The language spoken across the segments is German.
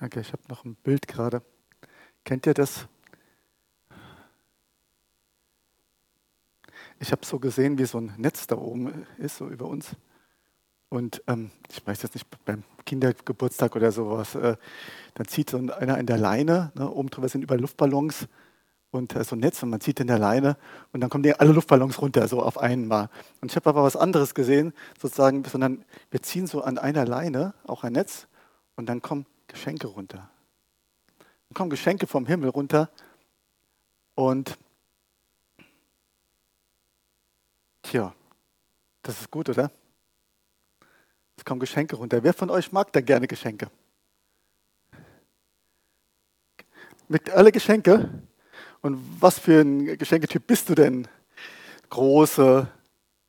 Danke, ich habe noch ein Bild gerade. Kennt ihr das? Ich habe so gesehen, wie so ein Netz da oben ist, so über uns. Und ähm, ich weiß jetzt nicht, beim Kindergeburtstag oder sowas, äh, dann zieht so einer in der Leine, ne, oben drüber sind überall Luftballons und äh, so ein Netz und man zieht in der Leine und dann kommen die alle Luftballons runter, so auf einmal. Und ich habe aber was anderes gesehen, sozusagen, sondern wir ziehen so an einer Leine, auch ein Netz, und dann kommen Geschenke runter. Dann kommen Geschenke vom Himmel runter und tja, das ist gut, oder? Es kommen Geschenke runter. Wer von euch mag denn gerne Geschenke? Mit alle Geschenke? Und was für ein Geschenketyp bist du denn? Große,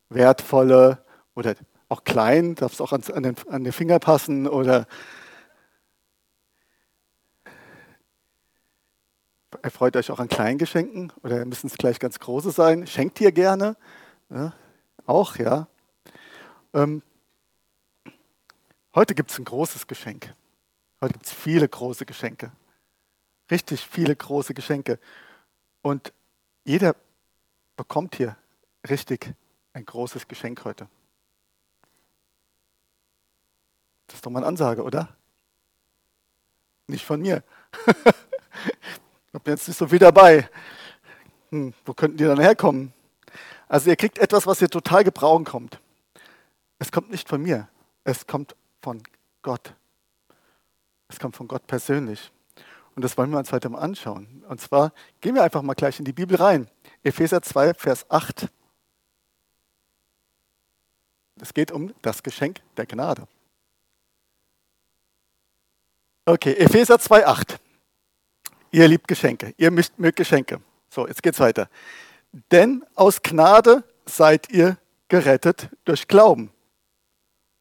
wertvolle oder auch klein? Darf es auch an, den, an den Finger passen? Oder erfreut euch auch an kleinen Geschenken? Oder müssen es gleich ganz große sein? Schenkt ihr gerne? Ja, auch, ja. Ähm, Heute gibt es ein großes Geschenk. Heute gibt es viele große Geschenke. Richtig viele große Geschenke. Und jeder bekommt hier richtig ein großes Geschenk heute. Das ist doch mal eine Ansage, oder? Nicht von mir. ich bin jetzt nicht so viel dabei. Hm, wo könnten die dann herkommen? Also ihr kriegt etwas, was ihr total gebrauchen kommt. Es kommt nicht von mir. Es kommt von Gott. Es kommt von Gott persönlich. Und das wollen wir uns heute mal anschauen. Und zwar gehen wir einfach mal gleich in die Bibel rein. Epheser 2, Vers 8. Es geht um das Geschenk der Gnade. Okay, Epheser 2, 8. Ihr liebt Geschenke, ihr mögt, mögt Geschenke. So, jetzt geht's weiter. Denn aus Gnade seid ihr gerettet durch Glauben.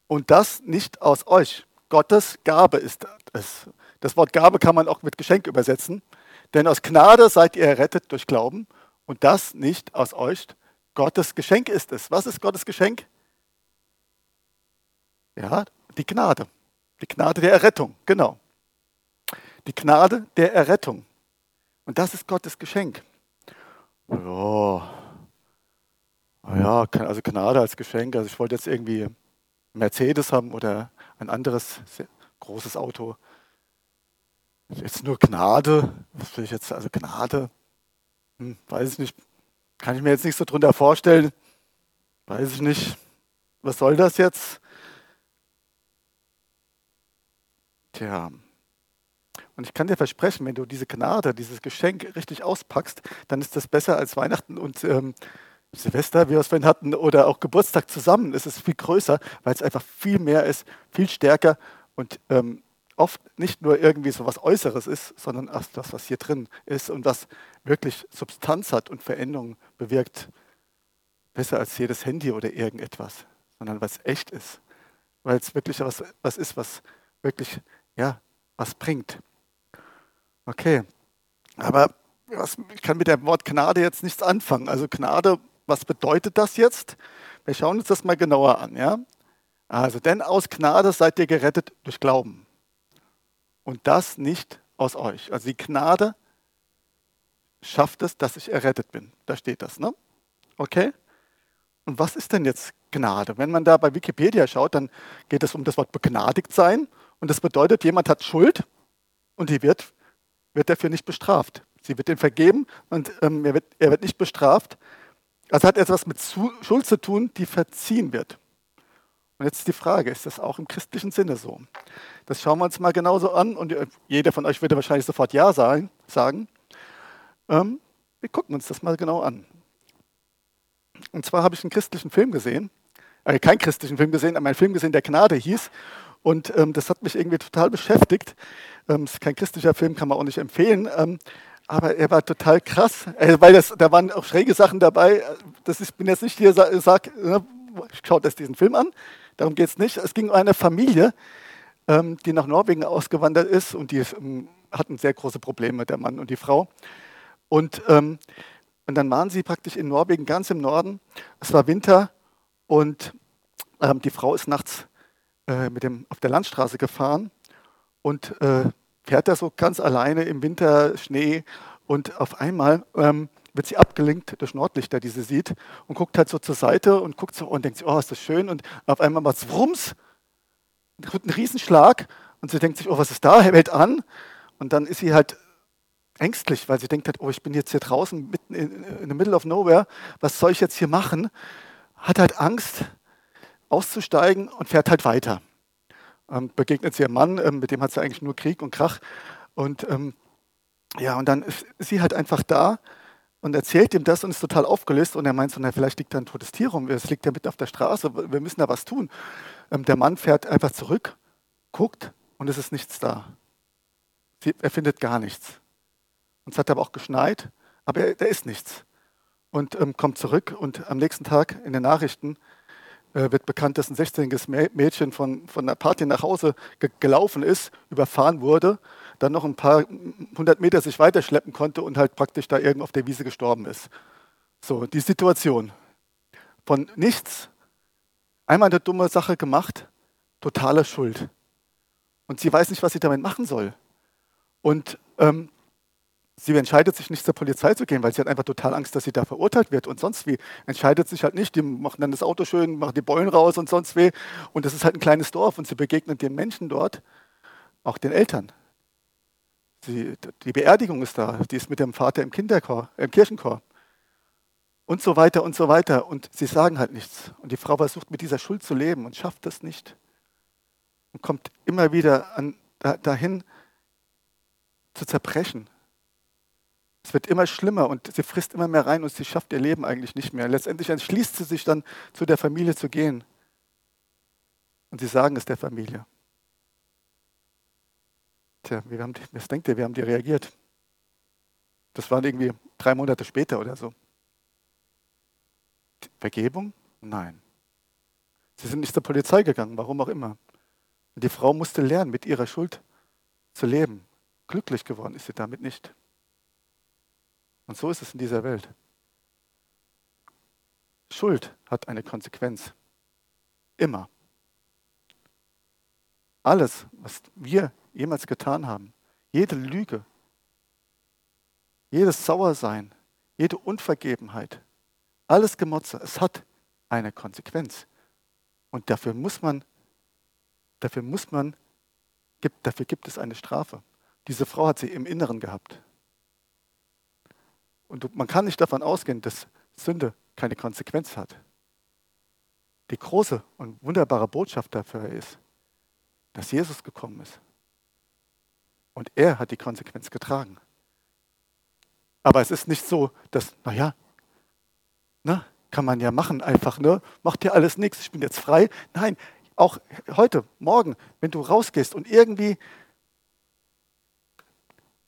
Und das nicht aus euch. Gottes Gabe ist es. Das Wort Gabe kann man auch mit Geschenk übersetzen. Denn aus Gnade seid ihr errettet durch Glauben. Und das nicht aus euch. Gottes Geschenk ist es. Was ist Gottes Geschenk? Ja, die Gnade. Die Gnade der Errettung, genau. Die Gnade der Errettung. Und das ist Gottes Geschenk. Ja, ja also Gnade als Geschenk. Also ich wollte jetzt irgendwie Mercedes haben oder ein anderes großes Auto. Jetzt nur Gnade, was will ich jetzt, also Gnade, hm, weiß ich nicht, kann ich mir jetzt nicht so drunter vorstellen, weiß ich nicht, was soll das jetzt? Tja, und ich kann dir versprechen, wenn du diese Gnade, dieses Geschenk richtig auspackst, dann ist das besser als Weihnachten und ähm, Silvester, wie wir es vorhin hatten, oder auch Geburtstag zusammen, ist es viel größer, weil es einfach viel mehr ist, viel stärker und ähm, oft nicht nur irgendwie so was Äußeres ist, sondern auch das, was hier drin ist und was wirklich Substanz hat und Veränderungen bewirkt. Besser als jedes Handy oder irgendetwas, sondern was echt ist. Weil es wirklich was, was ist, was wirklich, ja, was bringt. Okay, aber was, ich kann mit dem Wort Gnade jetzt nichts anfangen. Also Gnade was bedeutet das jetzt? Wir schauen uns das mal genauer an. Ja? Also, denn aus Gnade seid ihr gerettet durch Glauben. Und das nicht aus euch. Also die Gnade schafft es, dass ich errettet bin. Da steht das, ne? Okay? Und was ist denn jetzt Gnade? Wenn man da bei Wikipedia schaut, dann geht es um das Wort begnadigt sein. Und das bedeutet, jemand hat Schuld und die wird, wird dafür nicht bestraft. Sie wird ihm vergeben und ähm, er, wird, er wird nicht bestraft. Das hat etwas mit Schuld zu tun, die verziehen wird. Und jetzt die Frage, ist das auch im christlichen Sinne so? Das schauen wir uns mal genauso an und jeder von euch würde wahrscheinlich sofort Ja sagen. Ähm, wir gucken uns das mal genau an. Und zwar habe ich einen christlichen Film gesehen, äh, keinen christlichen Film gesehen, aber einen Film gesehen, der Gnade hieß. Und ähm, das hat mich irgendwie total beschäftigt. Ähm, ist kein christlicher Film, kann man auch nicht empfehlen. Ähm, aber er war total krass, äh, weil das, da waren auch schräge Sachen dabei. Das ist, ich bin jetzt nicht hier, sag, ne, schaut euch diesen Film an, darum geht es nicht. Es ging um eine Familie, ähm, die nach Norwegen ausgewandert ist und die ähm, hatten sehr große Probleme, der Mann und die Frau. Und, ähm, und dann waren sie praktisch in Norwegen, ganz im Norden. Es war Winter und ähm, die Frau ist nachts äh, mit dem, auf der Landstraße gefahren und äh, fährt da so ganz alleine im Winter Schnee und auf einmal ähm, wird sie abgelenkt durch Nordlichter, die sie sieht und guckt halt so zur Seite und guckt so und denkt, sich, oh, ist das schön und auf einmal macht es Wrums, ein Riesenschlag und sie denkt sich, oh, was ist da, hält an und dann ist sie halt ängstlich, weil sie denkt halt, oh, ich bin jetzt hier draußen mitten in, in the middle of nowhere, was soll ich jetzt hier machen? Hat halt Angst auszusteigen und fährt halt weiter. Ähm, begegnet sie ihrem Mann, ähm, mit dem hat sie eigentlich nur Krieg und Krach und ähm, ja, und dann ist sie halt einfach da und erzählt ihm das und ist total aufgelöst und er meint so, na, vielleicht liegt da ein totes Tier rum, es liegt ja mitten auf der Straße, wir müssen da was tun. Ähm, der Mann fährt einfach zurück, guckt und es ist nichts da. Sie, er findet gar nichts. Und es hat aber auch geschneit, aber er, da ist nichts. Und ähm, kommt zurück und am nächsten Tag in den Nachrichten wird bekannt, dass ein 16-jähriges Mädchen von, von einer Party nach Hause ge gelaufen ist, überfahren wurde dann noch ein paar hundert Meter sich weiterschleppen konnte und halt praktisch da irgendwo auf der Wiese gestorben ist. So, die Situation. Von nichts, einmal eine dumme Sache gemacht, totale Schuld. Und sie weiß nicht, was sie damit machen soll. Und ähm, sie entscheidet sich nicht zur Polizei zu gehen, weil sie hat einfach total Angst, dass sie da verurteilt wird und sonst wie. Entscheidet sich halt nicht, die machen dann das Auto schön, machen die Beulen raus und sonst wie. Und das ist halt ein kleines Dorf und sie begegnet den Menschen dort, auch den Eltern. Die, die Beerdigung ist da, die ist mit dem Vater im, Kinderchor, im Kirchenchor. Und so weiter und so weiter. Und sie sagen halt nichts. Und die Frau versucht mit dieser Schuld zu leben und schafft das nicht. Und kommt immer wieder an, dahin zu zerbrechen. Es wird immer schlimmer und sie frisst immer mehr rein und sie schafft ihr Leben eigentlich nicht mehr. Letztendlich entschließt sie sich dann, zu der Familie zu gehen. Und sie sagen es der Familie. Tja, wie haben was denkt ihr, wie haben die reagiert? Das waren irgendwie drei Monate später oder so. Vergebung? Nein. Sie sind nicht zur Polizei gegangen, warum auch immer. Und die Frau musste lernen, mit ihrer Schuld zu leben. Glücklich geworden ist sie damit nicht. Und so ist es in dieser Welt. Schuld hat eine Konsequenz. Immer. Alles, was wir jemals getan haben. Jede Lüge, jedes Sauersein, jede Unvergebenheit, alles Gemotze, es hat eine Konsequenz. Und dafür muss man, dafür muss man, dafür gibt es eine Strafe. Diese Frau hat sie im Inneren gehabt. Und man kann nicht davon ausgehen, dass Sünde keine Konsequenz hat. Die große und wunderbare Botschaft dafür ist, dass Jesus gekommen ist und er hat die Konsequenz getragen. Aber es ist nicht so, dass, naja, ne, kann man ja machen einfach, ne? Macht dir alles nichts, ich bin jetzt frei. Nein, auch heute, morgen, wenn du rausgehst und irgendwie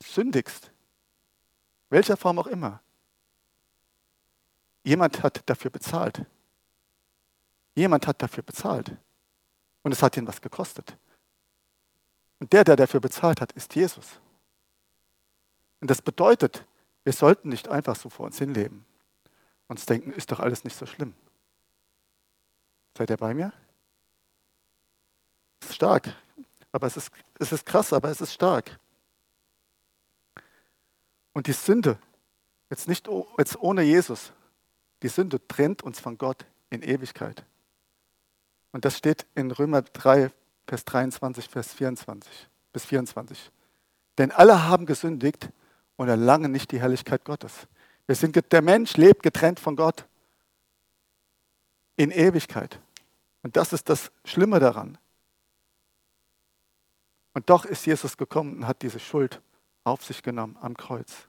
sündigst, welcher Form auch immer, jemand hat dafür bezahlt. Jemand hat dafür bezahlt. Und es hat ihn was gekostet. Und der, der dafür bezahlt hat, ist Jesus. Und das bedeutet, wir sollten nicht einfach so vor uns hinleben. Uns denken, ist doch alles nicht so schlimm. Seid ihr bei mir? Es ist stark. Aber es ist, es ist krass, aber es ist stark. Und die Sünde, jetzt nicht jetzt ohne Jesus, die Sünde trennt uns von Gott in Ewigkeit. Und das steht in Römer 3, Vers 23, Vers 24 bis 24. Denn alle haben gesündigt und erlangen nicht die Herrlichkeit Gottes. Wir sind, der Mensch lebt getrennt von Gott in Ewigkeit. Und das ist das Schlimme daran. Und doch ist Jesus gekommen und hat diese Schuld auf sich genommen am Kreuz.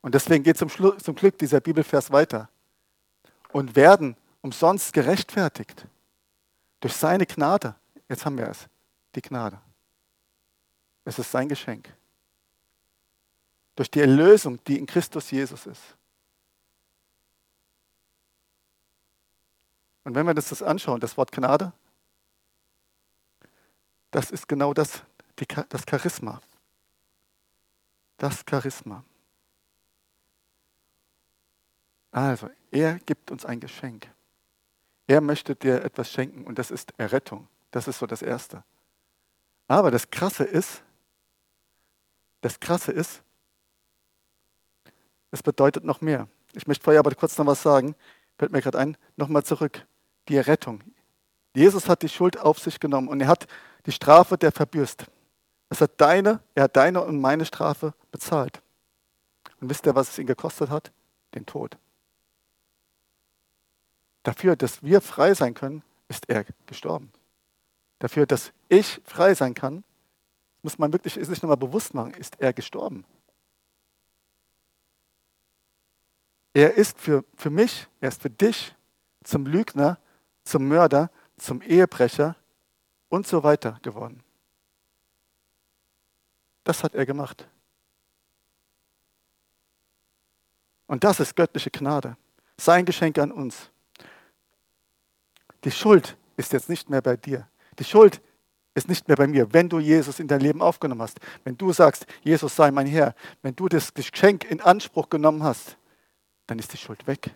Und deswegen geht zum, zum Glück dieser Bibelvers weiter. Und werden umsonst gerechtfertigt durch seine Gnade Jetzt haben wir es, die Gnade. Es ist sein Geschenk. Durch die Erlösung, die in Christus Jesus ist. Und wenn wir das, das anschauen, das Wort Gnade, das ist genau das, die, das Charisma. Das Charisma. Also, er gibt uns ein Geschenk. Er möchte dir etwas schenken und das ist Errettung. Das ist so das Erste. Aber das Krasse ist, das Krasse ist, es bedeutet noch mehr. Ich möchte vorher aber kurz noch was sagen. Fällt mir gerade ein. Nochmal zurück. Die Errettung. Jesus hat die Schuld auf sich genommen und er hat die Strafe der verbürst. Es hat deine, er hat deine und meine Strafe bezahlt. Und wisst ihr, was es ihn gekostet hat? Den Tod. Dafür, dass wir frei sein können, ist er gestorben. Dafür, dass ich frei sein kann, muss man wirklich sich nochmal bewusst machen, ist er gestorben. Er ist für, für mich, er ist für dich zum Lügner, zum Mörder, zum Ehebrecher und so weiter geworden. Das hat er gemacht. Und das ist göttliche Gnade. Sein Geschenk an uns. Die Schuld ist jetzt nicht mehr bei dir. Die Schuld ist nicht mehr bei mir, wenn du Jesus in dein Leben aufgenommen hast. Wenn du sagst, Jesus sei mein Herr, wenn du das Geschenk in Anspruch genommen hast, dann ist die Schuld weg.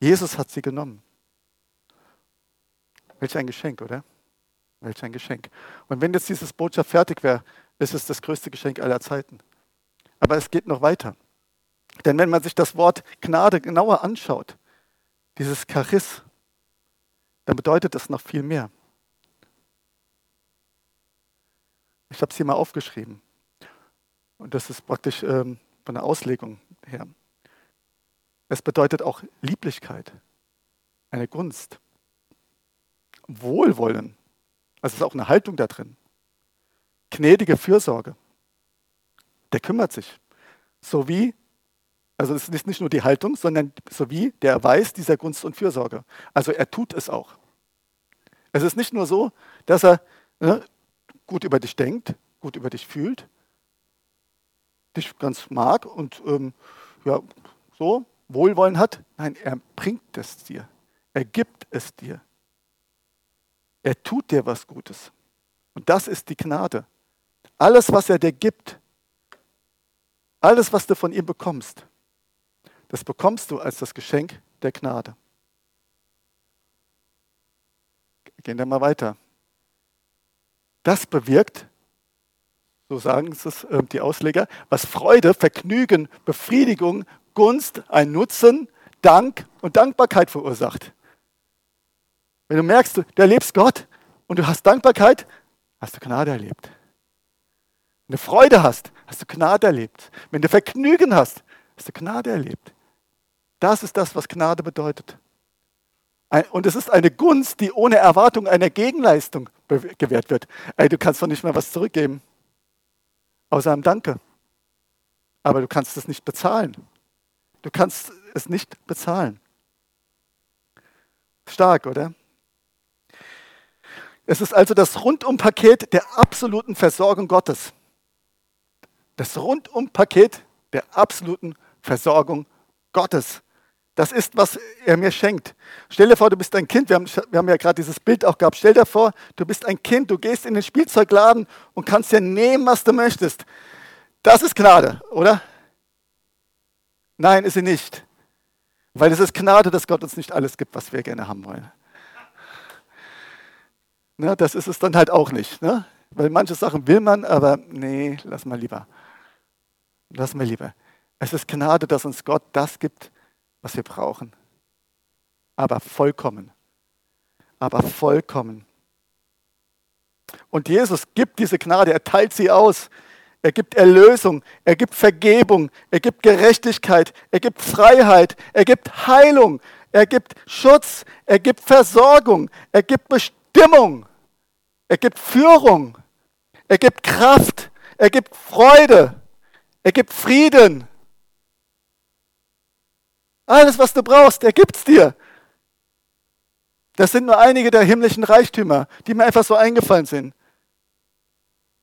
Jesus hat sie genommen. Welch ein Geschenk, oder? Welch ein Geschenk. Und wenn jetzt dieses Botschaft fertig wäre, ist es das größte Geschenk aller Zeiten. Aber es geht noch weiter. Denn wenn man sich das Wort Gnade genauer anschaut, dieses Charis, dann bedeutet das noch viel mehr. Ich habe es hier mal aufgeschrieben. Und das ist praktisch ähm, von der Auslegung her. Es bedeutet auch Lieblichkeit, eine Gunst, Wohlwollen. Also ist auch eine Haltung da drin. Gnädige Fürsorge. Der kümmert sich. So wie, also es ist nicht nur die Haltung, sondern so wie der Erweis dieser Gunst und Fürsorge. Also er tut es auch. Es ist nicht nur so, dass er ne, gut über dich denkt, gut über dich fühlt, dich ganz mag und ähm, ja, so Wohlwollen hat. Nein, er bringt es dir. Er gibt es dir. Er tut dir was Gutes. Und das ist die Gnade. Alles, was er dir gibt, alles, was du von ihm bekommst, das bekommst du als das Geschenk der Gnade. Gehen wir mal weiter. Das bewirkt, so sagen es ähm, die Ausleger, was Freude, Vergnügen, Befriedigung, Gunst, ein Nutzen, Dank und Dankbarkeit verursacht. Wenn du merkst, du erlebst Gott und du hast Dankbarkeit, hast du Gnade erlebt. Wenn du Freude hast, hast du Gnade erlebt. Wenn du Vergnügen hast, hast du Gnade erlebt. Das ist das, was Gnade bedeutet. Und es ist eine Gunst, die ohne Erwartung einer Gegenleistung gewährt wird. Ey, du kannst doch nicht mehr was zurückgeben. Außer einem Danke. Aber du kannst es nicht bezahlen. Du kannst es nicht bezahlen. Stark, oder? Es ist also das Rundumpaket der absoluten Versorgung Gottes. Das Rundumpaket der absoluten Versorgung Gottes. Das ist, was er mir schenkt. Stell dir vor, du bist ein Kind. Wir haben, wir haben ja gerade dieses Bild auch gehabt. Stell dir vor, du bist ein Kind, du gehst in den Spielzeugladen und kannst dir nehmen, was du möchtest. Das ist Gnade, oder? Nein, ist sie nicht. Weil es ist Gnade, dass Gott uns nicht alles gibt, was wir gerne haben wollen. Ne, das ist es dann halt auch nicht. Ne? Weil manche Sachen will man, aber nee, lass mal lieber. Lass mal lieber. Es ist Gnade, dass uns Gott das gibt, was wir brauchen. Aber vollkommen. Aber vollkommen. Und Jesus gibt diese Gnade, er teilt sie aus. Er gibt Erlösung, er gibt Vergebung, er gibt Gerechtigkeit, er gibt Freiheit, er gibt Heilung, er gibt Schutz, er gibt Versorgung, er gibt Bestimmung, er gibt Führung, er gibt Kraft, er gibt Freude, er gibt Frieden, alles, was du brauchst, er gibt's dir. Das sind nur einige der himmlischen Reichtümer, die mir einfach so eingefallen sind.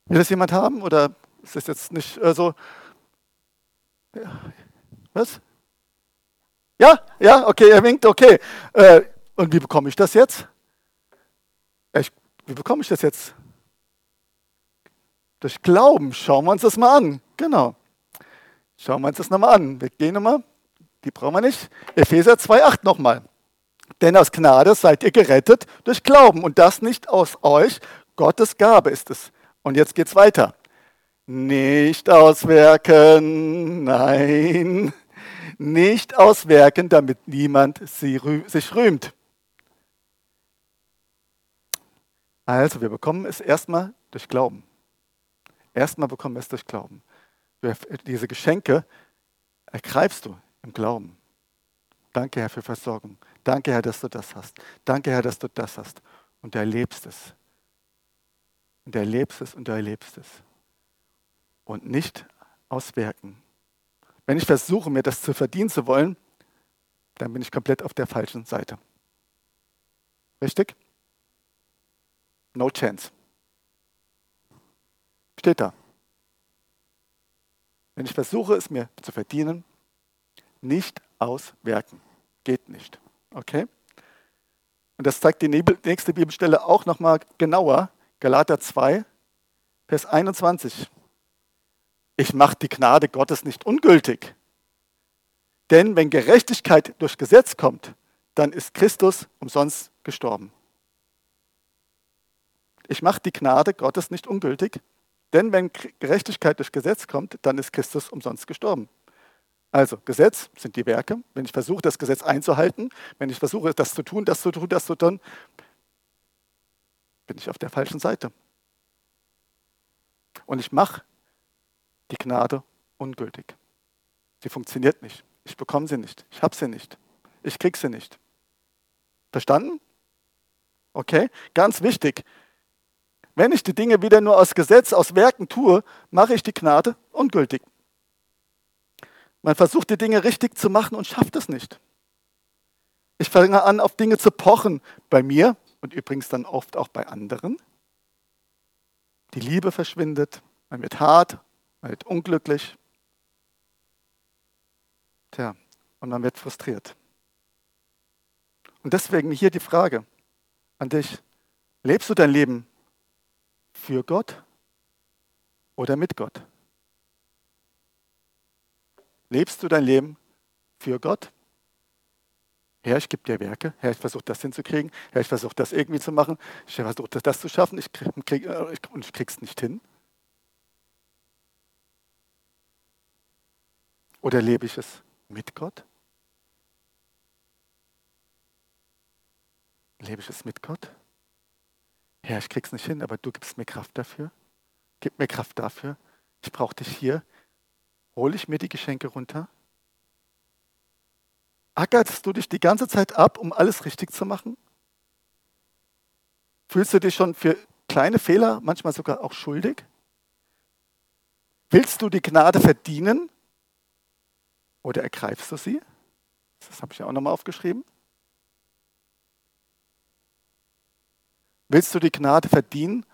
Will das jemand haben oder ist das jetzt nicht äh, so? Was? Ja, ja, okay, er winkt, okay. Äh, und wie bekomme ich das jetzt? Ich, wie bekomme ich das jetzt? Durch Glauben. Schauen wir uns das mal an. Genau. Schauen wir uns das nochmal an. Wir gehen nochmal die brauchen wir nicht. Epheser 2,8 nochmal. Denn aus Gnade seid ihr gerettet durch Glauben und das nicht aus euch. Gottes Gabe ist es. Und jetzt geht es weiter. Nicht auswerken, nein, nicht auswerken, damit niemand sich rühmt. Also, wir bekommen es erstmal durch Glauben. Erstmal bekommen wir es durch Glauben. Diese Geschenke ergreifst du im Glauben. Danke, Herr, für Versorgung. Danke, Herr, dass du das hast. Danke, Herr, dass du das hast. Und du erlebst es. Und du erlebst es und du erlebst es. Und nicht aus Werken. Wenn ich versuche, mir das zu verdienen zu wollen, dann bin ich komplett auf der falschen Seite. Richtig? No chance. Steht da. Wenn ich versuche, es mir zu verdienen, nicht aus Werken. Geht nicht. Okay? Und das zeigt die nächste Bibelstelle auch nochmal genauer. Galater 2, Vers 21. Ich mache die Gnade Gottes nicht ungültig. Denn wenn Gerechtigkeit durch Gesetz kommt, dann ist Christus umsonst gestorben. Ich mache die Gnade Gottes nicht ungültig, denn wenn Gerechtigkeit durch Gesetz kommt, dann ist Christus umsonst gestorben. Also Gesetz sind die Werke. Wenn ich versuche, das Gesetz einzuhalten, wenn ich versuche, das zu tun, das zu tun, das zu tun, bin ich auf der falschen Seite. Und ich mache die Gnade ungültig. Sie funktioniert nicht. Ich bekomme sie nicht. Ich habe sie nicht. Ich kriege sie nicht. Verstanden? Okay? Ganz wichtig. Wenn ich die Dinge wieder nur aus Gesetz, aus Werken tue, mache ich die Gnade ungültig. Man versucht die Dinge richtig zu machen und schafft es nicht. Ich fange an, auf Dinge zu pochen, bei mir und übrigens dann oft auch bei anderen. Die Liebe verschwindet, man wird hart, man wird unglücklich. Tja, und man wird frustriert. Und deswegen hier die Frage an dich. Lebst du dein Leben für Gott oder mit Gott? Lebst du dein Leben für Gott? Herr, ich gebe dir Werke. Herr, ich versuche das hinzukriegen. Herr, ich versuche das irgendwie zu machen. Ich versuche das zu schaffen. Ich krieg, krieg, äh, und ich krieg's nicht hin. Oder lebe ich es mit Gott? Lebe ich es mit Gott? Herr, ich krieg's nicht hin, aber du gibst mir Kraft dafür. Gib mir Kraft dafür. Ich brauche dich hier. Hole ich mir die Geschenke runter? Ackerst du dich die ganze Zeit ab, um alles richtig zu machen? Fühlst du dich schon für kleine Fehler manchmal sogar auch schuldig? Willst du die Gnade verdienen oder ergreifst du sie? Das habe ich ja auch nochmal aufgeschrieben. Willst du die Gnade verdienen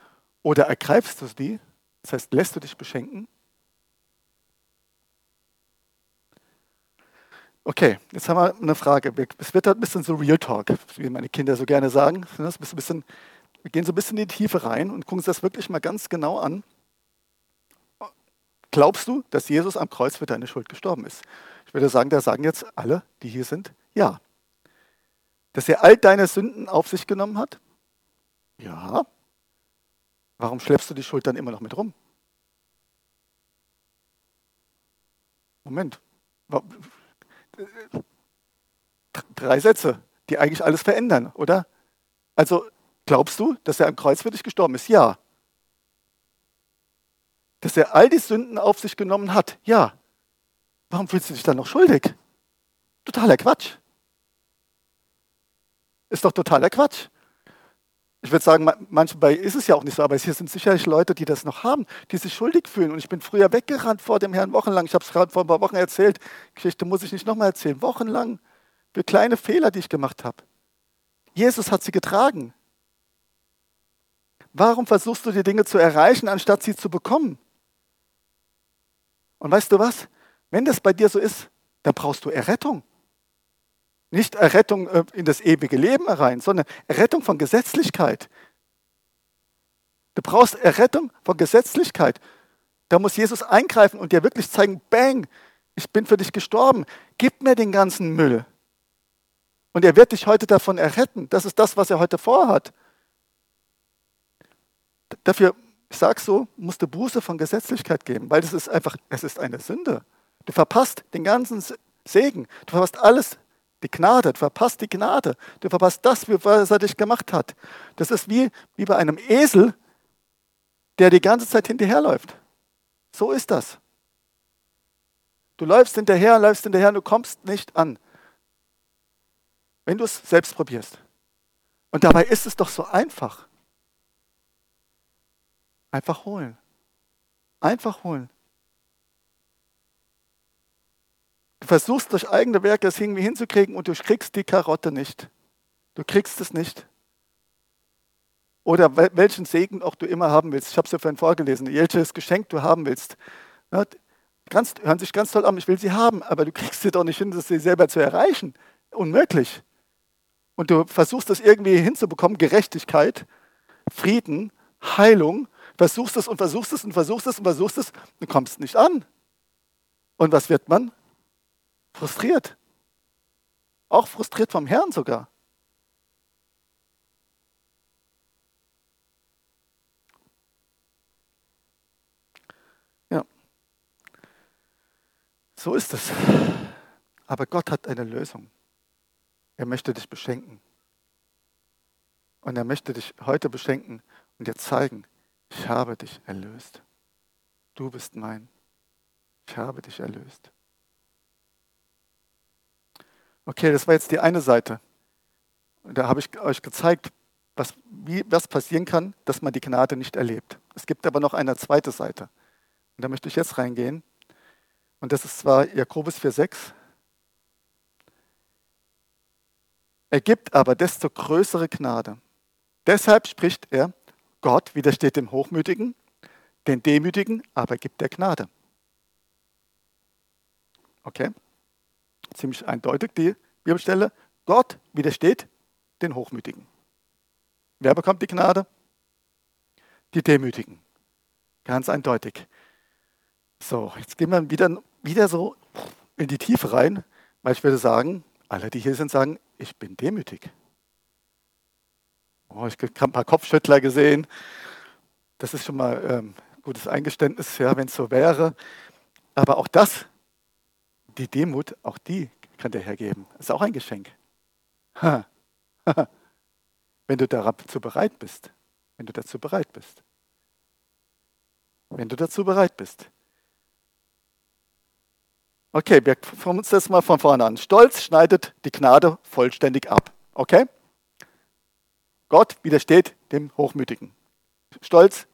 oder ergreifst du sie? Das heißt, lässt du dich beschenken? Okay, jetzt haben wir eine Frage. Es wird ein bisschen so Real Talk, wie meine Kinder so gerne sagen. Bisschen, wir gehen so ein bisschen in die Tiefe rein und gucken uns das wirklich mal ganz genau an. Glaubst du, dass Jesus am Kreuz für deine Schuld gestorben ist? Ich würde sagen, da sagen jetzt alle, die hier sind, ja. Dass er all deine Sünden auf sich genommen hat? Ja. Warum schleppst du die Schuld dann immer noch mit rum? Moment drei Sätze, die eigentlich alles verändern, oder? Also glaubst du, dass er am Kreuz für dich gestorben ist? Ja. Dass er all die Sünden auf sich genommen hat? Ja. Warum fühlst du dich dann noch schuldig? Totaler Quatsch. Ist doch totaler Quatsch. Ich würde sagen, manchmal ist es ja auch nicht so, aber hier sind sicherlich Leute, die das noch haben, die sich schuldig fühlen. Und ich bin früher weggerannt vor dem Herrn wochenlang. Ich habe es gerade vor ein paar Wochen erzählt. Geschichte muss ich nicht nochmal erzählen. Wochenlang für kleine Fehler, die ich gemacht habe. Jesus hat sie getragen. Warum versuchst du die Dinge zu erreichen, anstatt sie zu bekommen? Und weißt du was? Wenn das bei dir so ist, dann brauchst du Errettung. Nicht Errettung äh, in das ewige Leben herein, sondern Errettung von Gesetzlichkeit. Du brauchst Errettung von Gesetzlichkeit. Da muss Jesus eingreifen und dir wirklich zeigen, bang, ich bin für dich gestorben. Gib mir den ganzen Müll. Und er wird dich heute davon erretten. Das ist das, was er heute vorhat. Dafür ich sage so, musst du Buße von Gesetzlichkeit geben, weil das ist einfach, es ist eine Sünde. Du verpasst den ganzen Segen, du verpasst alles, die Gnade, du verpasst die Gnade, du verpasst das, was er dich gemacht hat. Das ist wie, wie bei einem Esel, der die ganze Zeit hinterherläuft. So ist das. Du läufst hinterher, läufst hinterher und du kommst nicht an. Wenn du es selbst probierst. Und dabei ist es doch so einfach. Einfach holen. Einfach holen. Du versuchst durch eigene Werke es irgendwie hinzukriegen und du kriegst die Karotte nicht. Du kriegst es nicht. Oder welchen Segen auch du immer haben willst. Ich habe es ja vorhin vorgelesen. Welches Geschenk du haben willst. Ganz, hören sich ganz toll an, ich will sie haben, aber du kriegst sie doch nicht hin, sie selber zu erreichen. Unmöglich. Und du versuchst das irgendwie hinzubekommen, Gerechtigkeit, Frieden, Heilung, versuchst es und versuchst es und versuchst es und versuchst es und kommst nicht an. Und was wird man? Frustriert. Auch frustriert vom Herrn sogar. Ja. So ist es. Aber Gott hat eine Lösung. Er möchte dich beschenken. Und er möchte dich heute beschenken und dir zeigen, ich habe dich erlöst. Du bist mein. Ich habe dich erlöst. Okay, das war jetzt die eine Seite. Da habe ich euch gezeigt, was, wie, was passieren kann, dass man die Gnade nicht erlebt. Es gibt aber noch eine zweite Seite. Und da möchte ich jetzt reingehen. Und das ist zwar Jakobus 4,6. Er gibt aber desto größere Gnade. Deshalb spricht er, Gott widersteht dem Hochmütigen, den Demütigen aber gibt er Gnade. Okay? Ziemlich eindeutig die Bibelstelle. Gott widersteht den Hochmütigen. Wer bekommt die Gnade? Die Demütigen. Ganz eindeutig. So, jetzt gehen wir wieder, wieder so in die Tiefe rein, weil ich würde sagen, alle, die hier sind, sagen, ich bin demütig. Oh, ich habe ein paar Kopfschüttler gesehen. Das ist schon mal ähm, gutes Eingeständnis, ja, wenn es so wäre. Aber auch das die Demut, auch die kann der Herr geben. Ist auch ein Geschenk. Wenn du dazu bereit bist. Wenn du dazu bereit bist. Wenn du dazu bereit bist. Okay, wir fangen uns das mal von vorne an. Stolz schneidet die Gnade vollständig ab. Okay? Gott widersteht dem Hochmütigen. Stolz,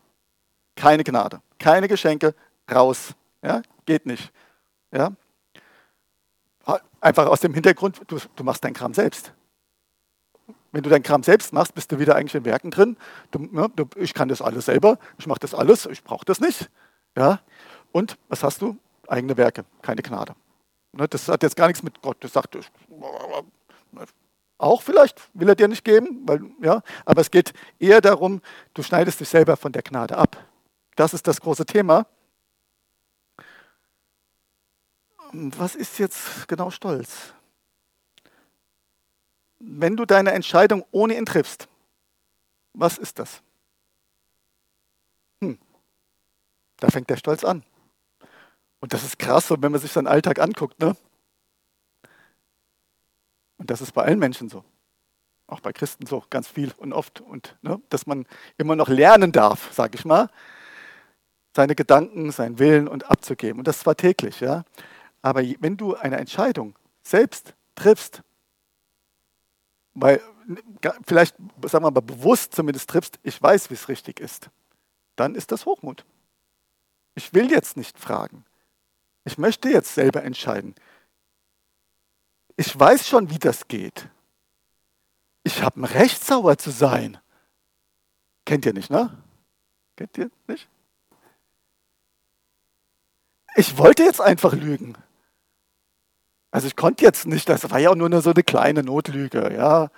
keine Gnade, keine Geschenke, raus. Ja, geht nicht. Ja, Einfach aus dem Hintergrund, du, du machst deinen Kram selbst. Wenn du deinen Kram selbst machst, bist du wieder eigentlich in Werken drin. Du, ne, du, ich kann das alles selber, ich mache das alles, ich brauche das nicht. Ja? Und was hast du? Eigene Werke, keine Gnade. Ne, das hat jetzt gar nichts mit Gott. Das sagt, auch vielleicht will er dir nicht geben, weil, ja, aber es geht eher darum, du schneidest dich selber von der Gnade ab. Das ist das große Thema. Was ist jetzt genau Stolz? Wenn du deine Entscheidung ohne ihn triffst, was ist das? Hm, da fängt der Stolz an. Und das ist krass, wenn man sich seinen Alltag anguckt. Ne? Und das ist bei allen Menschen so. Auch bei Christen so, ganz viel und oft. Und ne, dass man immer noch lernen darf, sage ich mal, seine Gedanken, seinen Willen und abzugeben. Und das zwar täglich, ja. Aber wenn du eine Entscheidung selbst triffst, weil vielleicht, sagen wir mal, bewusst zumindest triffst, ich weiß, wie es richtig ist, dann ist das Hochmut. Ich will jetzt nicht fragen. Ich möchte jetzt selber entscheiden. Ich weiß schon, wie das geht. Ich habe ein Recht, sauer zu sein. Kennt ihr nicht, ne? Kennt ihr nicht? Ich wollte jetzt einfach lügen. Also ich konnte jetzt nicht, das war ja auch nur so eine kleine Notlüge, ja.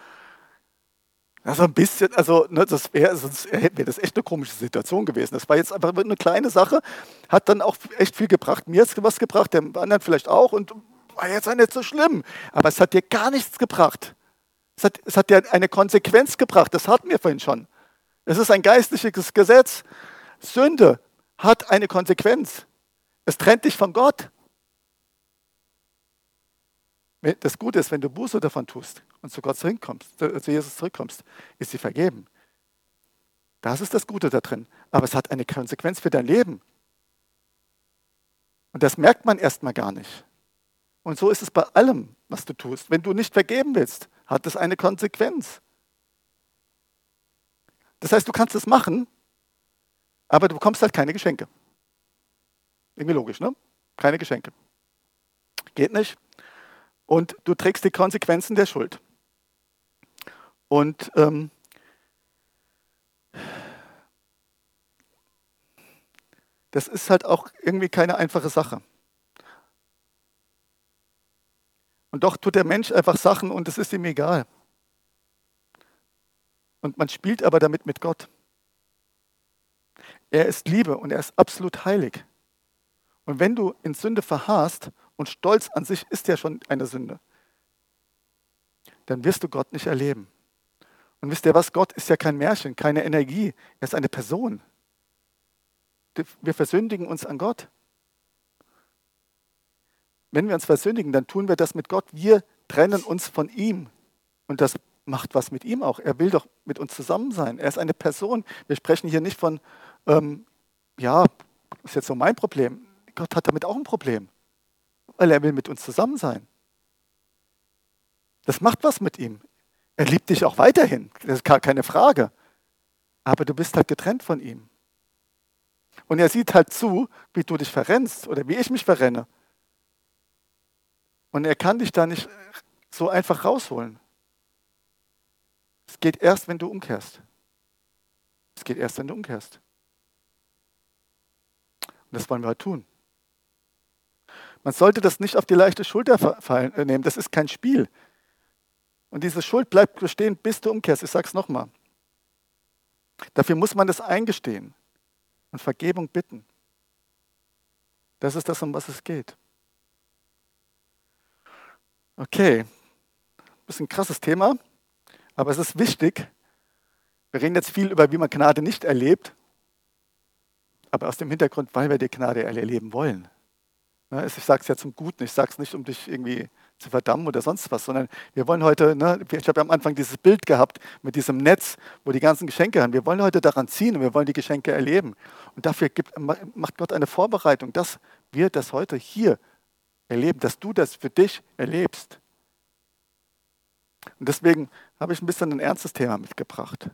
Also ein bisschen, also ne, das wäre sonst wäre das echt eine komische Situation gewesen. Das war jetzt einfach eine kleine Sache, hat dann auch echt viel gebracht. Mir hat es was gebracht, dem anderen vielleicht auch und war jetzt auch nicht so schlimm. Aber es hat dir gar nichts gebracht. Es hat, es hat dir eine Konsequenz gebracht, das hatten wir vorhin schon. Es ist ein geistliches Gesetz. Sünde hat eine Konsequenz. Es trennt dich von Gott. Das Gute ist, wenn du Buße davon tust und zu Gott zurückkommst, zu Jesus zurückkommst, ist sie vergeben. Das ist das Gute da drin. Aber es hat eine Konsequenz für dein Leben. Und das merkt man erstmal gar nicht. Und so ist es bei allem, was du tust. Wenn du nicht vergeben willst, hat es eine Konsequenz. Das heißt, du kannst es machen, aber du bekommst halt keine Geschenke. Irgendwie logisch, ne? Keine Geschenke. Geht nicht. Und du trägst die Konsequenzen der Schuld. Und ähm, das ist halt auch irgendwie keine einfache Sache. Und doch tut der Mensch einfach Sachen und es ist ihm egal. Und man spielt aber damit mit Gott. Er ist Liebe und er ist absolut heilig. Und wenn du in Sünde verharrst, und Stolz an sich ist ja schon eine Sünde, dann wirst du Gott nicht erleben. Und wisst ihr was? Gott ist ja kein Märchen, keine Energie, er ist eine Person. Wir versündigen uns an Gott. Wenn wir uns versündigen, dann tun wir das mit Gott. Wir trennen uns von ihm. Und das macht was mit ihm auch. Er will doch mit uns zusammen sein. Er ist eine Person. Wir sprechen hier nicht von, ähm, ja, ist jetzt so mein Problem. Gott hat damit auch ein Problem, weil er will mit uns zusammen sein. Das macht was mit ihm. Er liebt dich auch weiterhin, das ist gar keine Frage. Aber du bist halt getrennt von ihm. Und er sieht halt zu, wie du dich verrennst oder wie ich mich verrenne. Und er kann dich da nicht so einfach rausholen. Es geht erst, wenn du umkehrst. Es geht erst, wenn du umkehrst. Und das wollen wir halt tun. Man sollte das nicht auf die leichte Schulter fallen, äh, nehmen. Das ist kein Spiel. Und diese Schuld bleibt bestehen, bis du umkehrst. Ich sage es nochmal. Dafür muss man das eingestehen und Vergebung bitten. Das ist das, um was es geht. Okay, ein bisschen krasses Thema, aber es ist wichtig. Wir reden jetzt viel über, wie man Gnade nicht erlebt, aber aus dem Hintergrund, weil wir die Gnade erleben wollen. Ne, ich sage es ja zum Guten, ich sage es nicht, um dich irgendwie zu verdammen oder sonst was, sondern wir wollen heute, ne, ich habe ja am Anfang dieses Bild gehabt mit diesem Netz, wo die ganzen Geschenke haben. Wir wollen heute daran ziehen und wir wollen die Geschenke erleben. Und dafür gibt, macht Gott eine Vorbereitung, dass wir das heute hier erleben, dass du das für dich erlebst. Und deswegen habe ich ein bisschen ein ernstes Thema mitgebracht.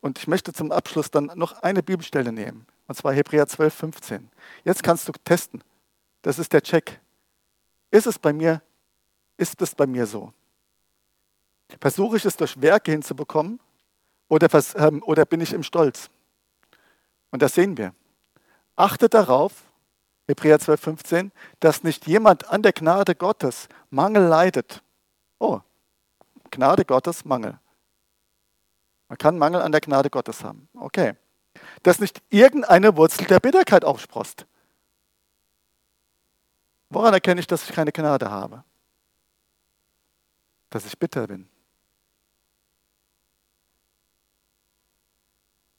Und ich möchte zum Abschluss dann noch eine Bibelstelle nehmen. Und zwar Hebräer 12, 15. Jetzt kannst du testen. Das ist der Check. Ist es bei mir, ist es bei mir so? Versuche ich es durch Werke hinzubekommen oder, ähm, oder bin ich im Stolz? Und das sehen wir. Achte darauf, Hebräer 12, 15, dass nicht jemand an der Gnade Gottes Mangel leidet. Oh, Gnade Gottes, Mangel. Man kann Mangel an der Gnade Gottes haben. Okay dass nicht irgendeine Wurzel der Bitterkeit aufsprost. Woran erkenne ich, dass ich keine Gnade habe? Dass ich bitter bin.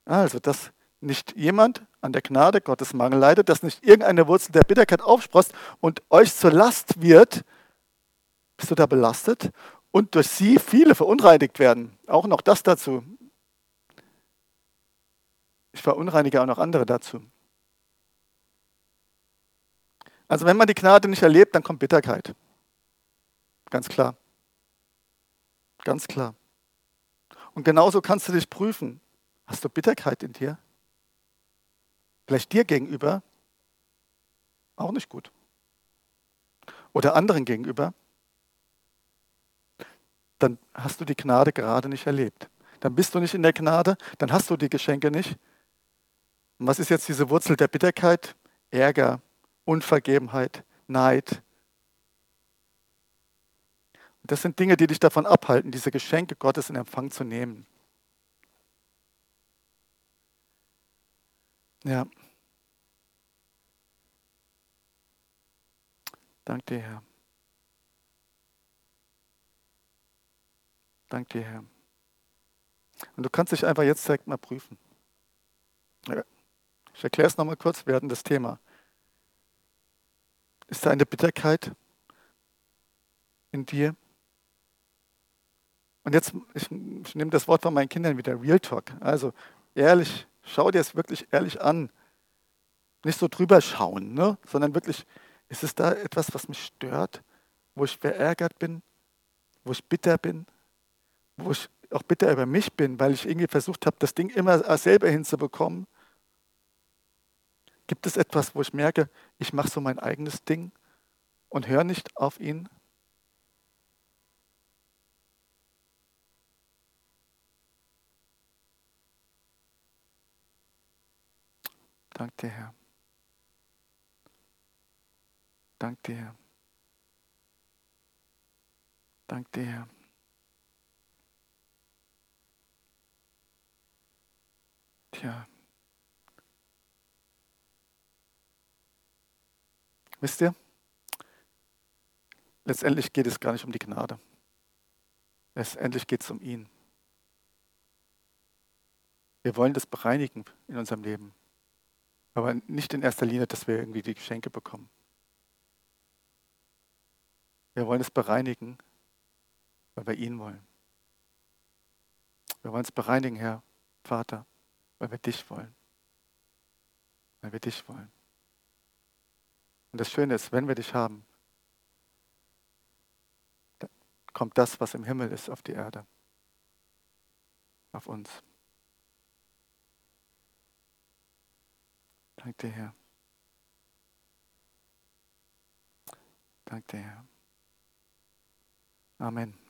Also, dass nicht jemand an der Gnade Gottes Mangel leidet, dass nicht irgendeine Wurzel der Bitterkeit aufsprost und euch zur Last wird, bist du da belastet und durch sie viele verunreinigt werden. Auch noch das dazu. Ich verunreinige auch noch andere dazu. Also wenn man die Gnade nicht erlebt, dann kommt Bitterkeit. Ganz klar. Ganz klar. Und genauso kannst du dich prüfen. Hast du Bitterkeit in dir? Vielleicht dir gegenüber? Auch nicht gut. Oder anderen gegenüber? Dann hast du die Gnade gerade nicht erlebt. Dann bist du nicht in der Gnade, dann hast du die Geschenke nicht und was ist jetzt diese Wurzel der Bitterkeit? Ärger, Unvergebenheit, Neid. Und das sind Dinge, die dich davon abhalten, diese Geschenke Gottes in Empfang zu nehmen. Ja. Dank dir, Herr. Dank dir, Herr. Und du kannst dich einfach jetzt direkt mal prüfen. Ich erkläre es nochmal kurz, wir hatten das Thema. Ist da eine Bitterkeit in dir? Und jetzt, ich, ich nehme das Wort von meinen Kindern wieder, Real Talk. Also ehrlich, schau dir es wirklich ehrlich an. Nicht so drüber schauen, ne? sondern wirklich, ist es da etwas, was mich stört, wo ich verärgert bin, wo ich bitter bin, wo ich auch bitter über mich bin, weil ich irgendwie versucht habe, das Ding immer selber hinzubekommen? Gibt es etwas, wo ich merke, ich mache so mein eigenes Ding und höre nicht auf ihn? Dank dir, Herr. Dank dir, Herr. Dank dir, Herr. Tja. Wisst ihr, letztendlich geht es gar nicht um die Gnade. Letztendlich geht es um ihn. Wir wollen das bereinigen in unserem Leben. Aber nicht in erster Linie, dass wir irgendwie die Geschenke bekommen. Wir wollen es bereinigen, weil wir ihn wollen. Wir wollen es bereinigen, Herr Vater, weil wir dich wollen. Weil wir dich wollen. Und das Schöne ist, wenn wir dich haben, dann kommt das, was im Himmel ist, auf die Erde. Auf uns. Dank dir, Herr. Dank dir, Herr. Amen.